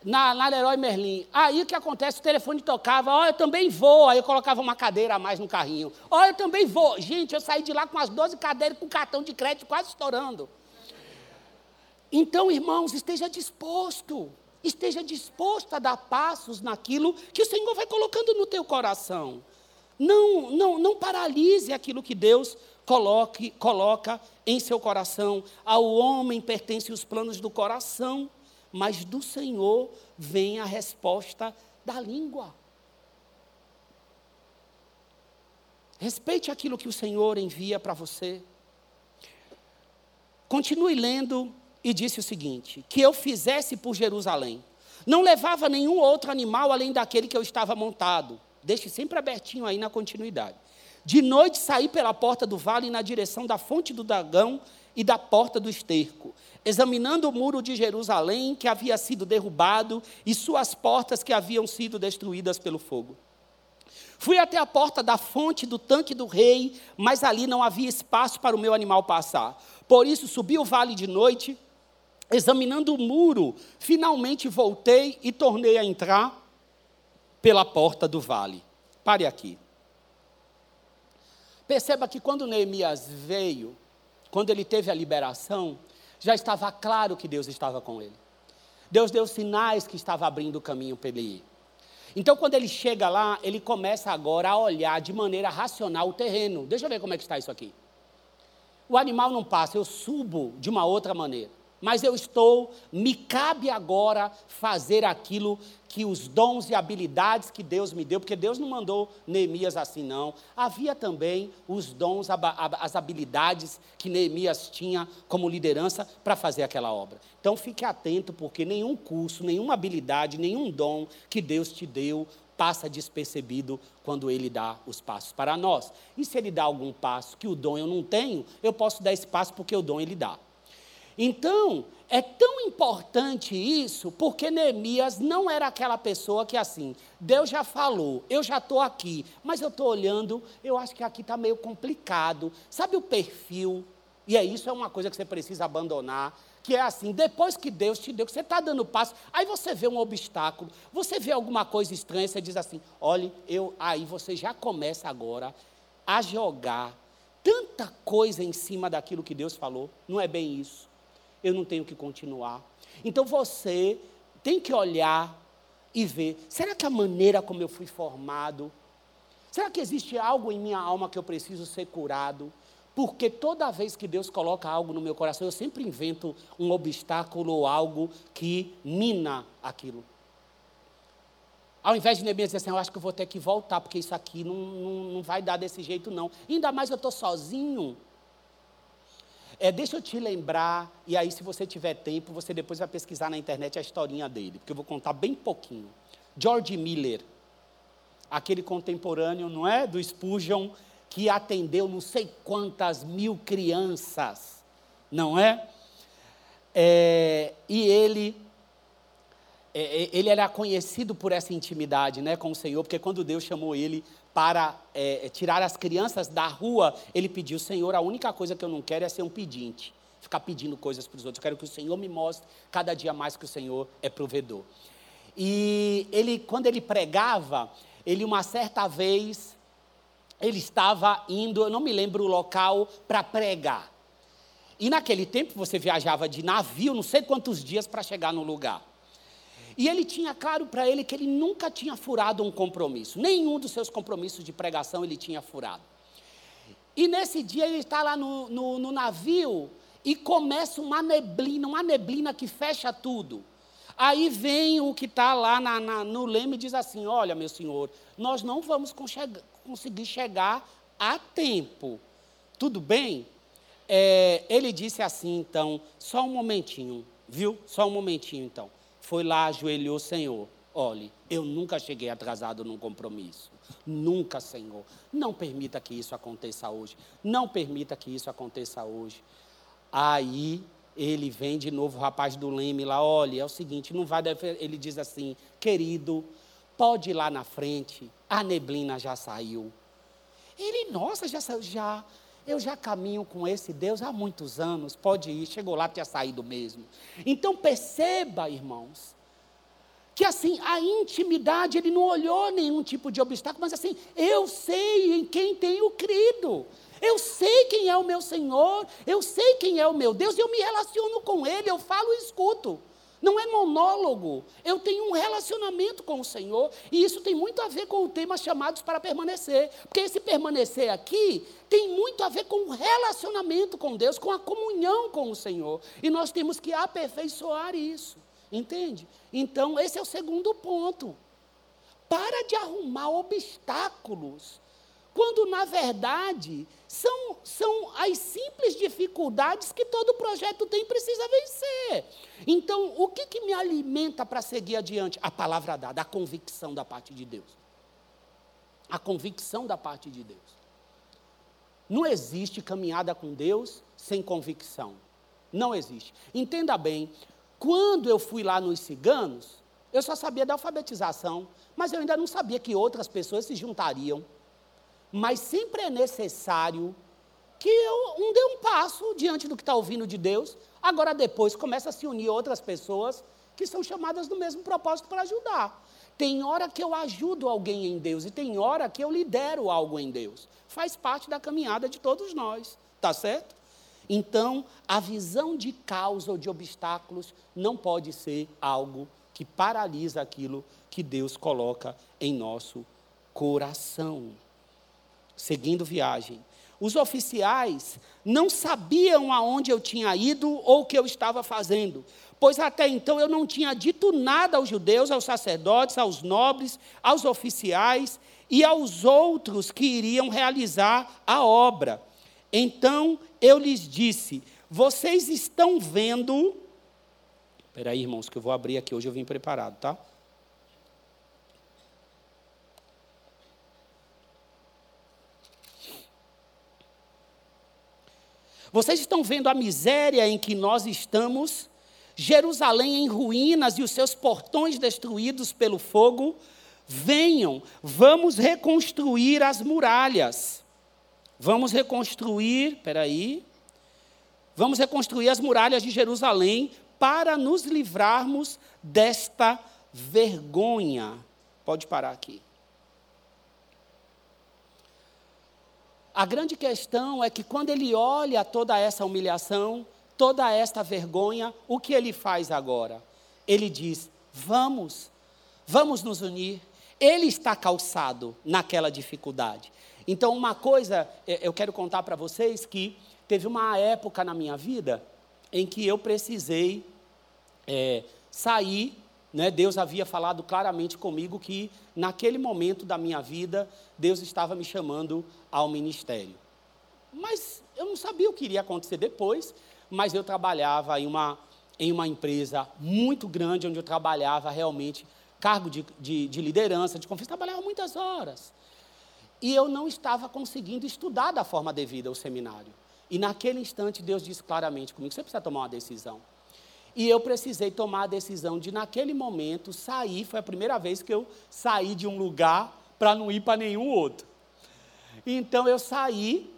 A: Na, na Leroy Merlin. Aí o que acontece? O telefone tocava, ó, oh, eu também vou. Aí eu colocava uma cadeira a mais no carrinho. Ó, oh, eu também vou. Gente, eu saí de lá com as 12 cadeiras com cartão de crédito quase estourando. Então, irmãos, esteja disposto esteja disposto a dar passos naquilo que o Senhor vai colocando no teu coração. Não, não, não paralise aquilo que Deus coloque, coloca em seu coração. Ao homem pertencem os planos do coração, mas do Senhor vem a resposta da língua. Respeite aquilo que o Senhor envia para você. Continue lendo e disse o seguinte: que eu fizesse por Jerusalém. Não levava nenhum outro animal além daquele que eu estava montado. Deixe sempre abertinho aí na continuidade. De noite saí pela porta do vale na direção da fonte do dragão e da porta do esterco, examinando o muro de Jerusalém que havia sido derrubado e suas portas que haviam sido destruídas pelo fogo. Fui até a porta da fonte do tanque do rei, mas ali não havia espaço para o meu animal passar. Por isso subi o vale de noite examinando o muro, finalmente voltei e tornei a entrar pela porta do vale. Pare aqui. Perceba que quando Neemias veio, quando ele teve a liberação, já estava claro que Deus estava com ele. Deus deu sinais que estava abrindo o caminho para ele ir. Então, quando ele chega lá, ele começa agora a olhar de maneira racional o terreno. Deixa eu ver como é que está isso aqui. O animal não passa, eu subo de uma outra maneira mas eu estou, me cabe agora fazer aquilo que os dons e habilidades que Deus me deu, porque Deus não mandou Neemias assim, não. Havia também os dons, as habilidades que Neemias tinha como liderança para fazer aquela obra. Então fique atento, porque nenhum curso, nenhuma habilidade, nenhum dom que Deus te deu passa despercebido quando ele dá os passos para nós. E se ele dá algum passo que o dom eu não tenho, eu posso dar esse passo porque o dom ele dá. Então, é tão importante isso, porque Neemias não era aquela pessoa que assim, Deus já falou, eu já estou aqui, mas eu estou olhando, eu acho que aqui está meio complicado. Sabe o perfil? E é isso, é uma coisa que você precisa abandonar. Que é assim, depois que Deus te deu, que você está dando passo, aí você vê um obstáculo, você vê alguma coisa estranha, você diz assim, olhe, eu, aí você já começa agora a jogar tanta coisa em cima daquilo que Deus falou. Não é bem isso eu não tenho que continuar. Então você tem que olhar e ver: será que a maneira como eu fui formado, será que existe algo em minha alma que eu preciso ser curado? Porque toda vez que Deus coloca algo no meu coração, eu sempre invento um obstáculo ou algo que mina aquilo. Ao invés de Neemias dizer assim, eu acho que eu vou ter que voltar, porque isso aqui não, não, não vai dar desse jeito, não. Ainda mais eu estou sozinho. É, deixa eu te lembrar, e aí, se você tiver tempo, você depois vai pesquisar na internet a historinha dele, porque eu vou contar bem pouquinho. George Miller, aquele contemporâneo, não é? Do Spurgeon, que atendeu não sei quantas mil crianças, não é? é e ele é, é, ele era conhecido por essa intimidade né, com o Senhor, porque quando Deus chamou ele para é, tirar as crianças da rua, ele pediu: Senhor, a única coisa que eu não quero é ser um pedinte, ficar pedindo coisas para os outros. Eu quero que o Senhor me mostre cada dia mais que o Senhor é provedor. E ele, quando ele pregava, ele uma certa vez, ele estava indo, eu não me lembro o local, para pregar. E naquele tempo você viajava de navio, não sei quantos dias para chegar no lugar. E ele tinha claro para ele que ele nunca tinha furado um compromisso. Nenhum dos seus compromissos de pregação ele tinha furado. E nesse dia ele está lá no, no, no navio e começa uma neblina, uma neblina que fecha tudo. Aí vem o que está lá na, na, no leme e diz assim: Olha, meu senhor, nós não vamos conseguir chegar a tempo. Tudo bem? É, ele disse assim, então, só um momentinho, viu? Só um momentinho, então. Foi lá, ajoelhou, Senhor. Olhe, eu nunca cheguei atrasado num compromisso. Nunca, Senhor. Não permita que isso aconteça hoje. Não permita que isso aconteça hoje. Aí ele vem de novo, o rapaz do leme lá, olha, é o seguinte, não vai, ele diz assim, querido, pode ir lá na frente, a neblina já saiu. Ele, nossa, já já, eu já caminho com esse Deus há muitos anos, pode ir, chegou lá, tinha saído mesmo. Então perceba, irmãos, que assim, a intimidade, ele não olhou nenhum tipo de obstáculo, mas assim, eu sei em quem tenho crido. Eu sei quem é o meu Senhor, eu sei quem é o meu Deus, eu me relaciono com Ele, eu falo e escuto. Não é monólogo. Eu tenho um relacionamento com o Senhor, e isso tem muito a ver com o tema chamados para permanecer. Porque esse permanecer aqui tem muito a ver com o relacionamento com Deus, com a comunhão com o Senhor. E nós temos que aperfeiçoar isso. Entende? Então, esse é o segundo ponto. Para de arrumar obstáculos quando na verdade são, são as simples dificuldades que todo projeto tem e precisa vencer. Então, o que, que me alimenta para seguir adiante? A palavra dada, a convicção da parte de Deus. A convicção da parte de Deus. Não existe caminhada com Deus sem convicção. Não existe. Entenda bem, quando eu fui lá nos ciganos, eu só sabia da alfabetização, mas eu ainda não sabia que outras pessoas se juntariam mas sempre é necessário que eu um dê um passo diante do que está ouvindo de Deus. Agora, depois, começa a se unir outras pessoas que são chamadas do mesmo propósito para ajudar. Tem hora que eu ajudo alguém em Deus e tem hora que eu lidero algo em Deus. Faz parte da caminhada de todos nós, tá certo? Então, a visão de causa ou de obstáculos não pode ser algo que paralisa aquilo que Deus coloca em nosso coração seguindo viagem. Os oficiais não sabiam aonde eu tinha ido ou o que eu estava fazendo, pois até então eu não tinha dito nada aos judeus, aos sacerdotes, aos nobres, aos oficiais e aos outros que iriam realizar a obra. Então eu lhes disse: Vocês estão vendo. Espera aí, irmãos, que eu vou abrir aqui. Hoje eu vim preparado, tá? Vocês estão vendo a miséria em que nós estamos? Jerusalém em ruínas e os seus portões destruídos pelo fogo? Venham, vamos reconstruir as muralhas. Vamos reconstruir, peraí. Vamos reconstruir as muralhas de Jerusalém para nos livrarmos desta vergonha. Pode parar aqui. A grande questão é que quando ele olha toda essa humilhação, toda esta vergonha, o que ele faz agora? Ele diz: vamos, vamos nos unir. Ele está calçado naquela dificuldade. Então, uma coisa, é, eu quero contar para vocês que teve uma época na minha vida em que eu precisei é, sair né, Deus havia falado claramente comigo que, naquele momento da minha vida, Deus estava me chamando ao ministério. Mas eu não sabia o que iria acontecer depois, mas eu trabalhava em uma, em uma empresa muito grande, onde eu trabalhava realmente cargo de, de, de liderança, de confiança, trabalhava muitas horas. E eu não estava conseguindo estudar da forma devida o seminário. E naquele instante Deus disse claramente comigo: você precisa tomar uma decisão. E eu precisei tomar a decisão de, naquele momento, sair. Foi a primeira vez que eu saí de um lugar para não ir para nenhum outro. Então eu saí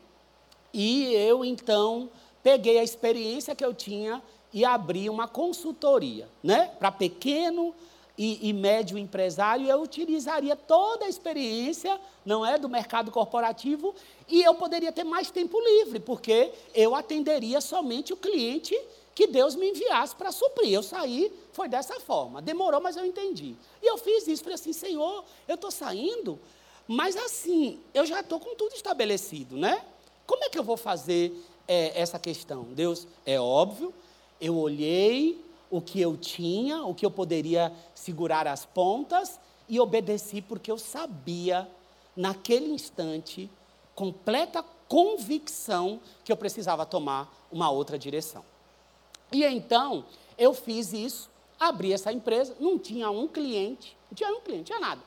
A: e eu então peguei a experiência que eu tinha e abri uma consultoria, né, para pequeno e, e, médio empresário. Eu utilizaria toda a experiência, não é, do mercado corporativo e eu poderia ter mais tempo livre, porque eu atenderia somente o cliente que Deus me enviasse para suprir. Eu saí, foi dessa forma. Demorou, mas eu entendi. E eu fiz isso, falei assim, Senhor, eu estou saindo, mas assim, eu já estou com tudo estabelecido, né? Como é que eu vou fazer é, essa questão? Deus, é óbvio, eu olhei o que eu tinha, o que eu poderia segurar as pontas, e obedeci porque eu sabia, naquele instante, completa convicção que eu precisava tomar uma outra direção. E então, eu fiz isso, abri essa empresa, não tinha um cliente, não tinha um cliente, não tinha nada.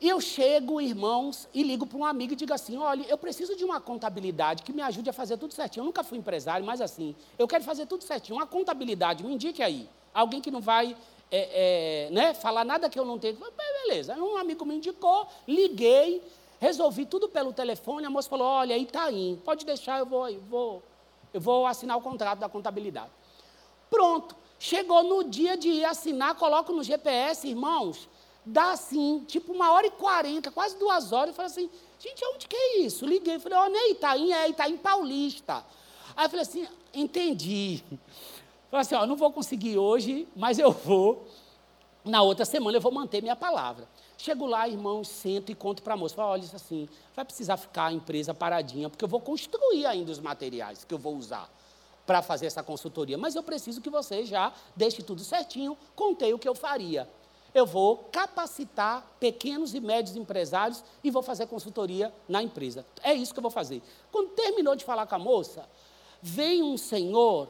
A: E eu chego, irmãos, e ligo para um amigo e digo assim: olha, eu preciso de uma contabilidade que me ajude a fazer tudo certinho. Eu nunca fui empresário, mas assim, eu quero fazer tudo certinho. Uma contabilidade, me indique aí. Alguém que não vai é, é, né, falar nada que eu não tenho. Beleza. Um amigo me indicou, liguei, resolvi tudo pelo telefone. A moça falou: olha, Itaim, pode deixar, eu vou, eu vou, eu vou assinar o contrato da contabilidade. Pronto. Chegou no dia de ir assinar, coloco no GPS, irmãos dá assim, tipo uma hora e quarenta, quase duas horas. Eu falei assim, gente, onde que é isso? Liguei, falei, ó, oh, nem Itaim, é Itaim Paulista. Aí eu falei assim, entendi. Falei assim, ó, não vou conseguir hoje, mas eu vou. Na outra semana eu vou manter minha palavra. Chego lá, irmãos, sento e conto para a moça. Falo, olha, isso assim, vai precisar ficar a empresa paradinha, porque eu vou construir ainda os materiais que eu vou usar para fazer essa consultoria. Mas eu preciso que você já deixe tudo certinho. Contei o que eu faria eu vou capacitar pequenos e médios empresários e vou fazer consultoria na empresa. É isso que eu vou fazer. Quando terminou de falar com a moça, vem um senhor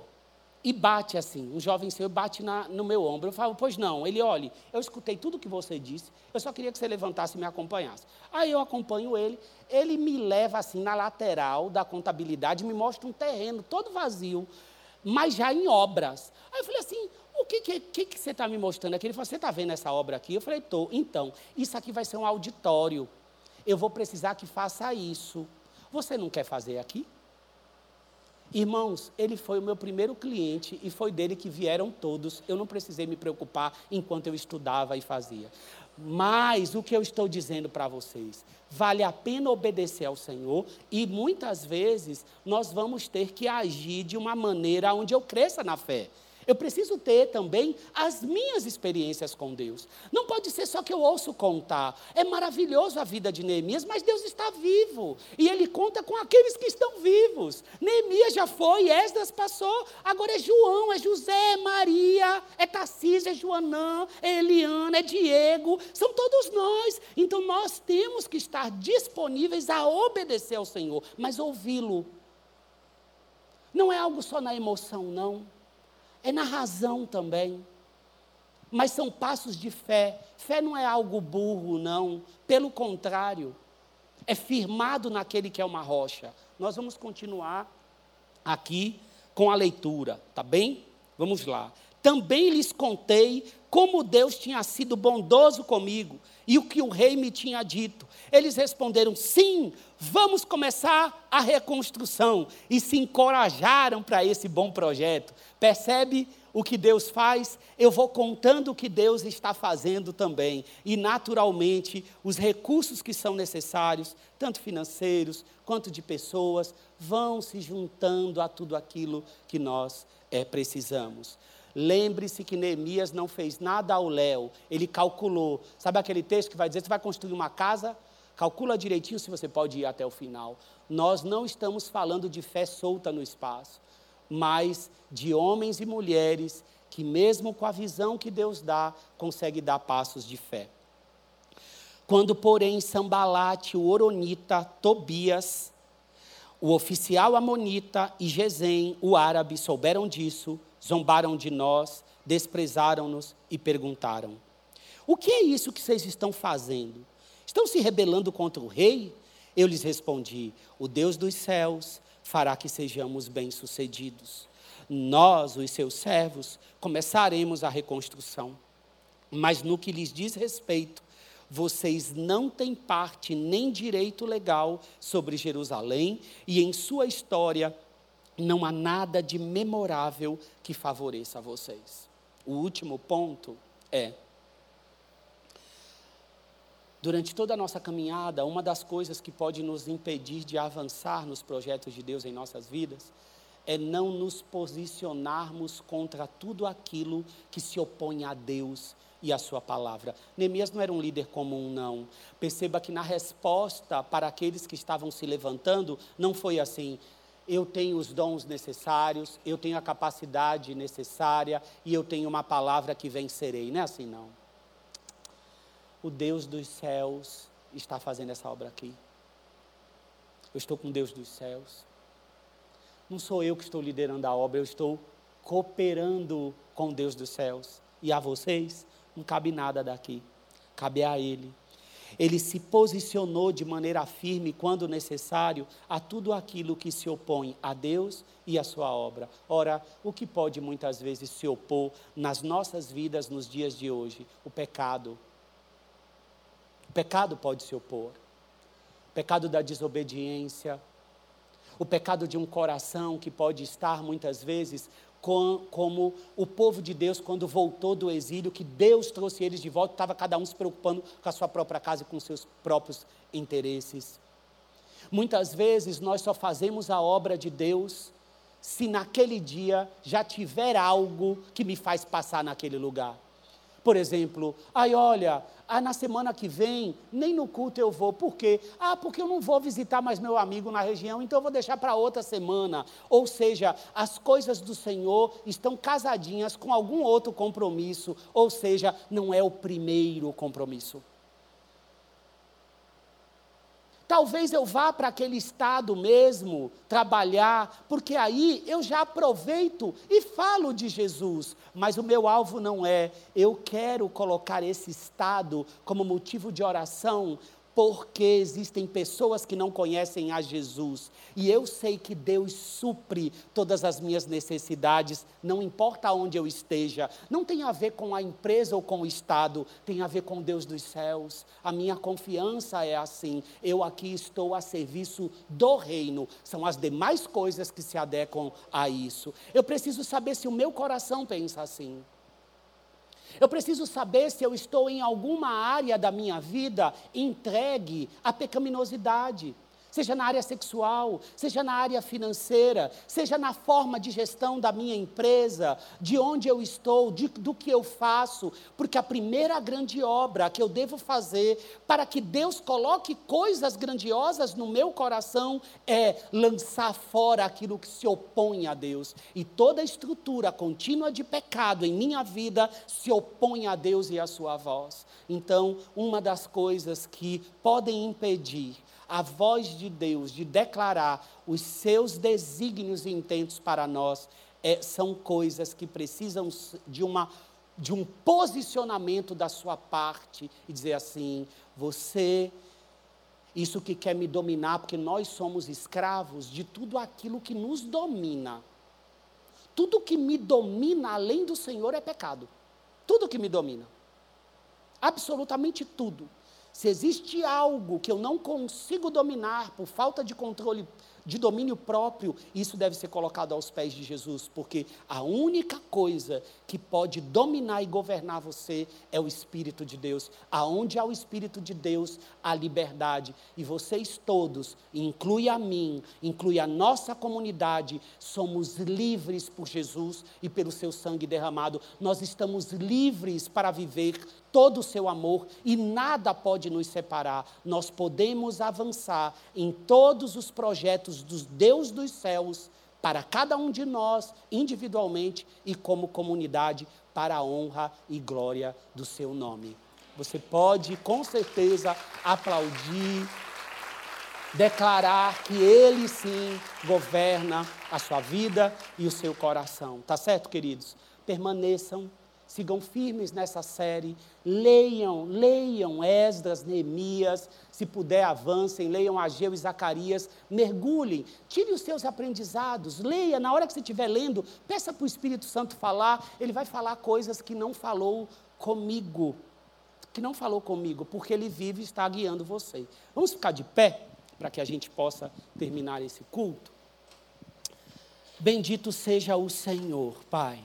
A: e bate assim, um jovem senhor bate na, no meu ombro. Eu falo, pois não. Ele, olha, eu escutei tudo que você disse, eu só queria que você levantasse e me acompanhasse. Aí eu acompanho ele, ele me leva assim na lateral da contabilidade, me mostra um terreno todo vazio, mas já em obras. Aí eu falei assim, o que, que, que, que você está me mostrando aqui? Ele falou, você está vendo essa obra aqui? Eu falei, estou. Então, isso aqui vai ser um auditório. Eu vou precisar que faça isso. Você não quer fazer aqui? Irmãos, ele foi o meu primeiro cliente e foi dele que vieram todos. Eu não precisei me preocupar enquanto eu estudava e fazia. Mas o que eu estou dizendo para vocês, vale a pena obedecer ao Senhor e muitas vezes nós vamos ter que agir de uma maneira onde eu cresça na fé. Eu preciso ter também as minhas experiências com Deus. Não pode ser só que eu ouço contar. É maravilhoso a vida de Neemias, mas Deus está vivo. E ele conta com aqueles que estão vivos. Neemias já foi, Esdras passou. Agora é João, é José, é Maria, é Tarcísio, é Joanã, é Eliana, é Diego. São todos nós. Então nós temos que estar disponíveis a obedecer ao Senhor, mas ouvi-lo. Não é algo só na emoção, não é na razão também. Mas são passos de fé. Fé não é algo burro, não. Pelo contrário, é firmado naquele que é uma rocha. Nós vamos continuar aqui com a leitura, tá bem? Vamos lá. Também lhes contei como Deus tinha sido bondoso comigo e o que o rei me tinha dito. Eles responderam: sim, vamos começar a reconstrução. E se encorajaram para esse bom projeto. Percebe o que Deus faz? Eu vou contando o que Deus está fazendo também. E, naturalmente, os recursos que são necessários, tanto financeiros quanto de pessoas, vão se juntando a tudo aquilo que nós é, precisamos. Lembre-se que Neemias não fez nada ao léu, ele calculou. Sabe aquele texto que vai dizer: você vai construir uma casa? Calcula direitinho se você pode ir até o final. Nós não estamos falando de fé solta no espaço, mas de homens e mulheres que, mesmo com a visão que Deus dá, conseguem dar passos de fé. Quando, porém, Sambalate, o Oronita, Tobias, o oficial Amonita e Gesem, o árabe, souberam disso, zombaram de nós, desprezaram-nos e perguntaram: O que é isso que vocês estão fazendo? Estão se rebelando contra o rei? Eu lhes respondi: O Deus dos céus fará que sejamos bem-sucedidos. Nós, os seus servos, começaremos a reconstrução. Mas no que lhes diz respeito, vocês não têm parte nem direito legal sobre Jerusalém e em sua história não há nada de memorável que favoreça vocês. O último ponto é Durante toda a nossa caminhada, uma das coisas que pode nos impedir de avançar nos projetos de Deus em nossas vidas é não nos posicionarmos contra tudo aquilo que se opõe a Deus e a sua palavra. Neemias não era um líder comum, não. Perceba que na resposta para aqueles que estavam se levantando, não foi assim: eu tenho os dons necessários, eu tenho a capacidade necessária e eu tenho uma palavra que vencerei. Não é assim, não. O Deus dos céus está fazendo essa obra aqui. Eu estou com o Deus dos céus. Não sou eu que estou liderando a obra, eu estou cooperando com o Deus dos céus. E a vocês, não cabe nada daqui, cabe a Ele. Ele se posicionou de maneira firme, quando necessário, a tudo aquilo que se opõe a Deus e a sua obra. Ora, o que pode muitas vezes se opor nas nossas vidas nos dias de hoje? O pecado. Pecado pode se opor. O pecado da desobediência, o pecado de um coração que pode estar muitas vezes com, como o povo de Deus, quando voltou do exílio, que Deus trouxe eles de volta, estava cada um se preocupando com a sua própria casa e com seus próprios interesses. Muitas vezes nós só fazemos a obra de Deus se naquele dia já tiver algo que me faz passar naquele lugar. Por exemplo, aí olha, ah, na semana que vem, nem no culto eu vou. Por quê? Ah, porque eu não vou visitar mais meu amigo na região, então eu vou deixar para outra semana. Ou seja, as coisas do Senhor estão casadinhas com algum outro compromisso, ou seja, não é o primeiro compromisso. Talvez eu vá para aquele estado mesmo trabalhar, porque aí eu já aproveito e falo de Jesus, mas o meu alvo não é. Eu quero colocar esse estado como motivo de oração porque existem pessoas que não conhecem a Jesus. E eu sei que Deus supre todas as minhas necessidades, não importa onde eu esteja. Não tem a ver com a empresa ou com o Estado, tem a ver com Deus dos céus. A minha confiança é assim. Eu aqui estou a serviço do reino. São as demais coisas que se adequam a isso. Eu preciso saber se o meu coração pensa assim. Eu preciso saber se eu estou em alguma área da minha vida entregue à pecaminosidade seja na área sexual, seja na área financeira, seja na forma de gestão da minha empresa, de onde eu estou, de, do que eu faço, porque a primeira grande obra que eu devo fazer para que Deus coloque coisas grandiosas no meu coração é lançar fora aquilo que se opõe a Deus. E toda estrutura contínua de pecado em minha vida se opõe a Deus e a sua voz. Então, uma das coisas que podem impedir a voz de Deus de declarar os seus desígnios e intentos para nós é, são coisas que precisam de uma de um posicionamento da sua parte e dizer assim: você, isso que quer me dominar, porque nós somos escravos de tudo aquilo que nos domina. Tudo que me domina além do Senhor é pecado. Tudo que me domina. Absolutamente tudo. Se existe algo que eu não consigo dominar por falta de controle de domínio próprio, isso deve ser colocado aos pés de Jesus, porque a única coisa que pode dominar e governar você é o Espírito de Deus. Aonde há o Espírito de Deus, há liberdade. E vocês todos, inclui a mim, inclui a nossa comunidade, somos livres por Jesus e pelo seu sangue derramado. Nós estamos livres para viver todo o seu amor e nada pode nos separar. Nós podemos avançar em todos os projetos dos Deus dos céus para cada um de nós individualmente e como comunidade para a honra e glória do seu nome. Você pode com certeza aplaudir, declarar que ele sim governa a sua vida e o seu coração. Tá certo, queridos? Permaneçam sigam firmes nessa série, leiam, leiam Esdras, Neemias, se puder avancem, leiam Ageu e Zacarias, mergulhem, tire os seus aprendizados, leia, na hora que você estiver lendo, peça para o Espírito Santo falar, ele vai falar coisas que não falou comigo, que não falou comigo, porque ele vive e está guiando você. Vamos ficar de pé, para que a gente possa terminar esse culto? Bendito seja o Senhor, Pai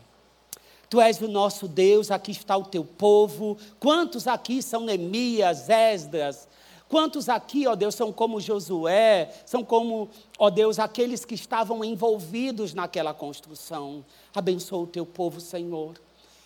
A: Tu és o nosso Deus, aqui está o teu povo. Quantos aqui são Neemias, Esdras? Quantos aqui, ó Deus, são como Josué, são como, ó Deus, aqueles que estavam envolvidos naquela construção? Abençoa o teu povo, Senhor.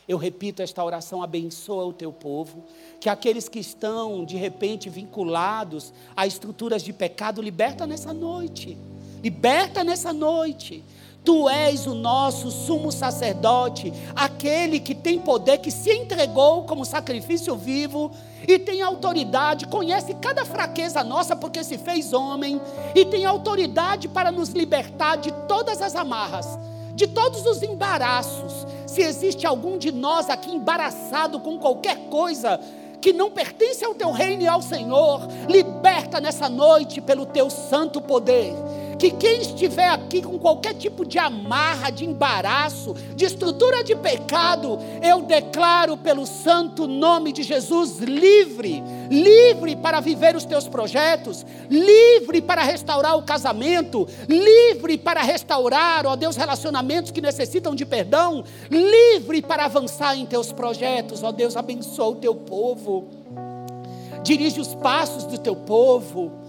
A: Eu repito esta oração, abençoa o teu povo, que aqueles que estão, de repente, vinculados a estruturas de pecado, liberta nessa noite Liberta nessa noite. Tu és o nosso sumo sacerdote, aquele que tem poder, que se entregou como sacrifício vivo e tem autoridade, conhece cada fraqueza nossa, porque se fez homem, e tem autoridade para nos libertar de todas as amarras, de todos os embaraços. Se existe algum de nós aqui embaraçado com qualquer coisa, que não pertence ao teu reino e ao Senhor, liberta nessa noite pelo teu santo poder que quem estiver aqui com qualquer tipo de amarra, de embaraço, de estrutura de pecado, eu declaro pelo santo nome de Jesus livre, livre para viver os teus projetos, livre para restaurar o casamento, livre para restaurar, ó Deus, relacionamentos que necessitam de perdão, livre para avançar em teus projetos, ó Deus, abençoa o teu povo. Dirige os passos do teu povo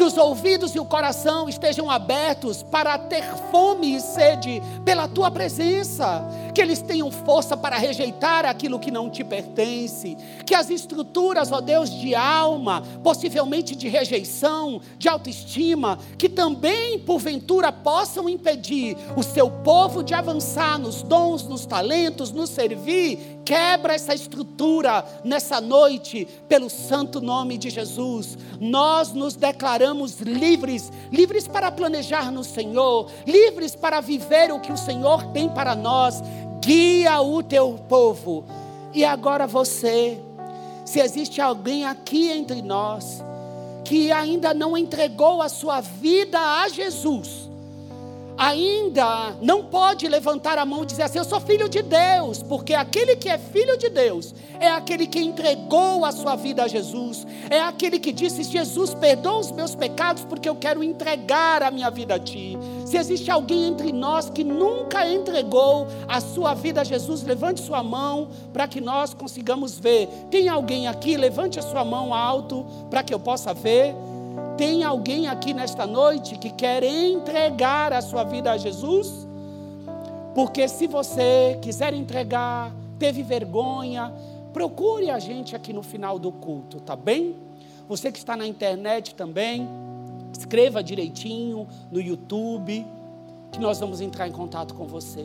A: que os ouvidos e o coração estejam abertos para ter fome e sede pela tua presença, que eles tenham força para rejeitar aquilo que não te pertence, que as estruturas, ó Deus, de alma, possivelmente de rejeição, de autoestima, que também porventura possam impedir o seu povo de avançar nos dons, nos talentos, nos servir, Quebra essa estrutura nessa noite, pelo santo nome de Jesus. Nós nos declaramos livres, livres para planejar no Senhor, livres para viver o que o Senhor tem para nós. Guia o teu povo. E agora você, se existe alguém aqui entre nós que ainda não entregou a sua vida a Jesus, ainda não pode levantar a mão e dizer assim: Eu sou filho de Deus, porque aquele que é filho de Deus é aquele que entregou a sua vida a Jesus, é aquele que disse: Jesus, perdoa os meus pecados, porque eu quero entregar a minha vida a Ti. Se existe alguém entre nós que nunca entregou a sua vida a Jesus, levante sua mão para que nós consigamos ver. Tem alguém aqui? Levante a sua mão alto para que eu possa ver. Tem alguém aqui nesta noite que quer entregar a sua vida a Jesus? Porque se você quiser entregar, teve vergonha, procure a gente aqui no final do culto, tá bem? Você que está na internet também, escreva direitinho no YouTube, que nós vamos entrar em contato com você.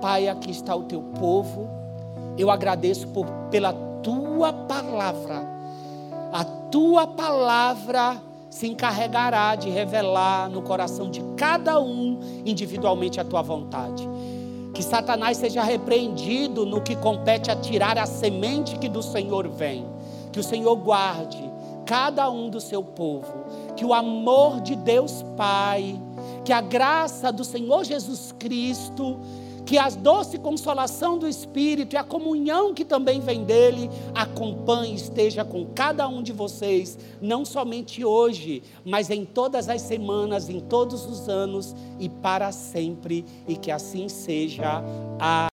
A: Pai, aqui está o teu povo. Eu agradeço por, pela tua palavra a tua palavra se encarregará de revelar no coração de cada um individualmente a tua vontade. Que Satanás seja repreendido no que compete a tirar a semente que do Senhor vem. Que o Senhor guarde cada um do seu povo. Que o amor de Deus Pai, que a graça do Senhor Jesus Cristo que a doce consolação do Espírito e a comunhão que também vem dele acompanhe, esteja com cada um de vocês, não somente hoje, mas em todas as semanas, em todos os anos e para sempre, e que assim seja. Amém.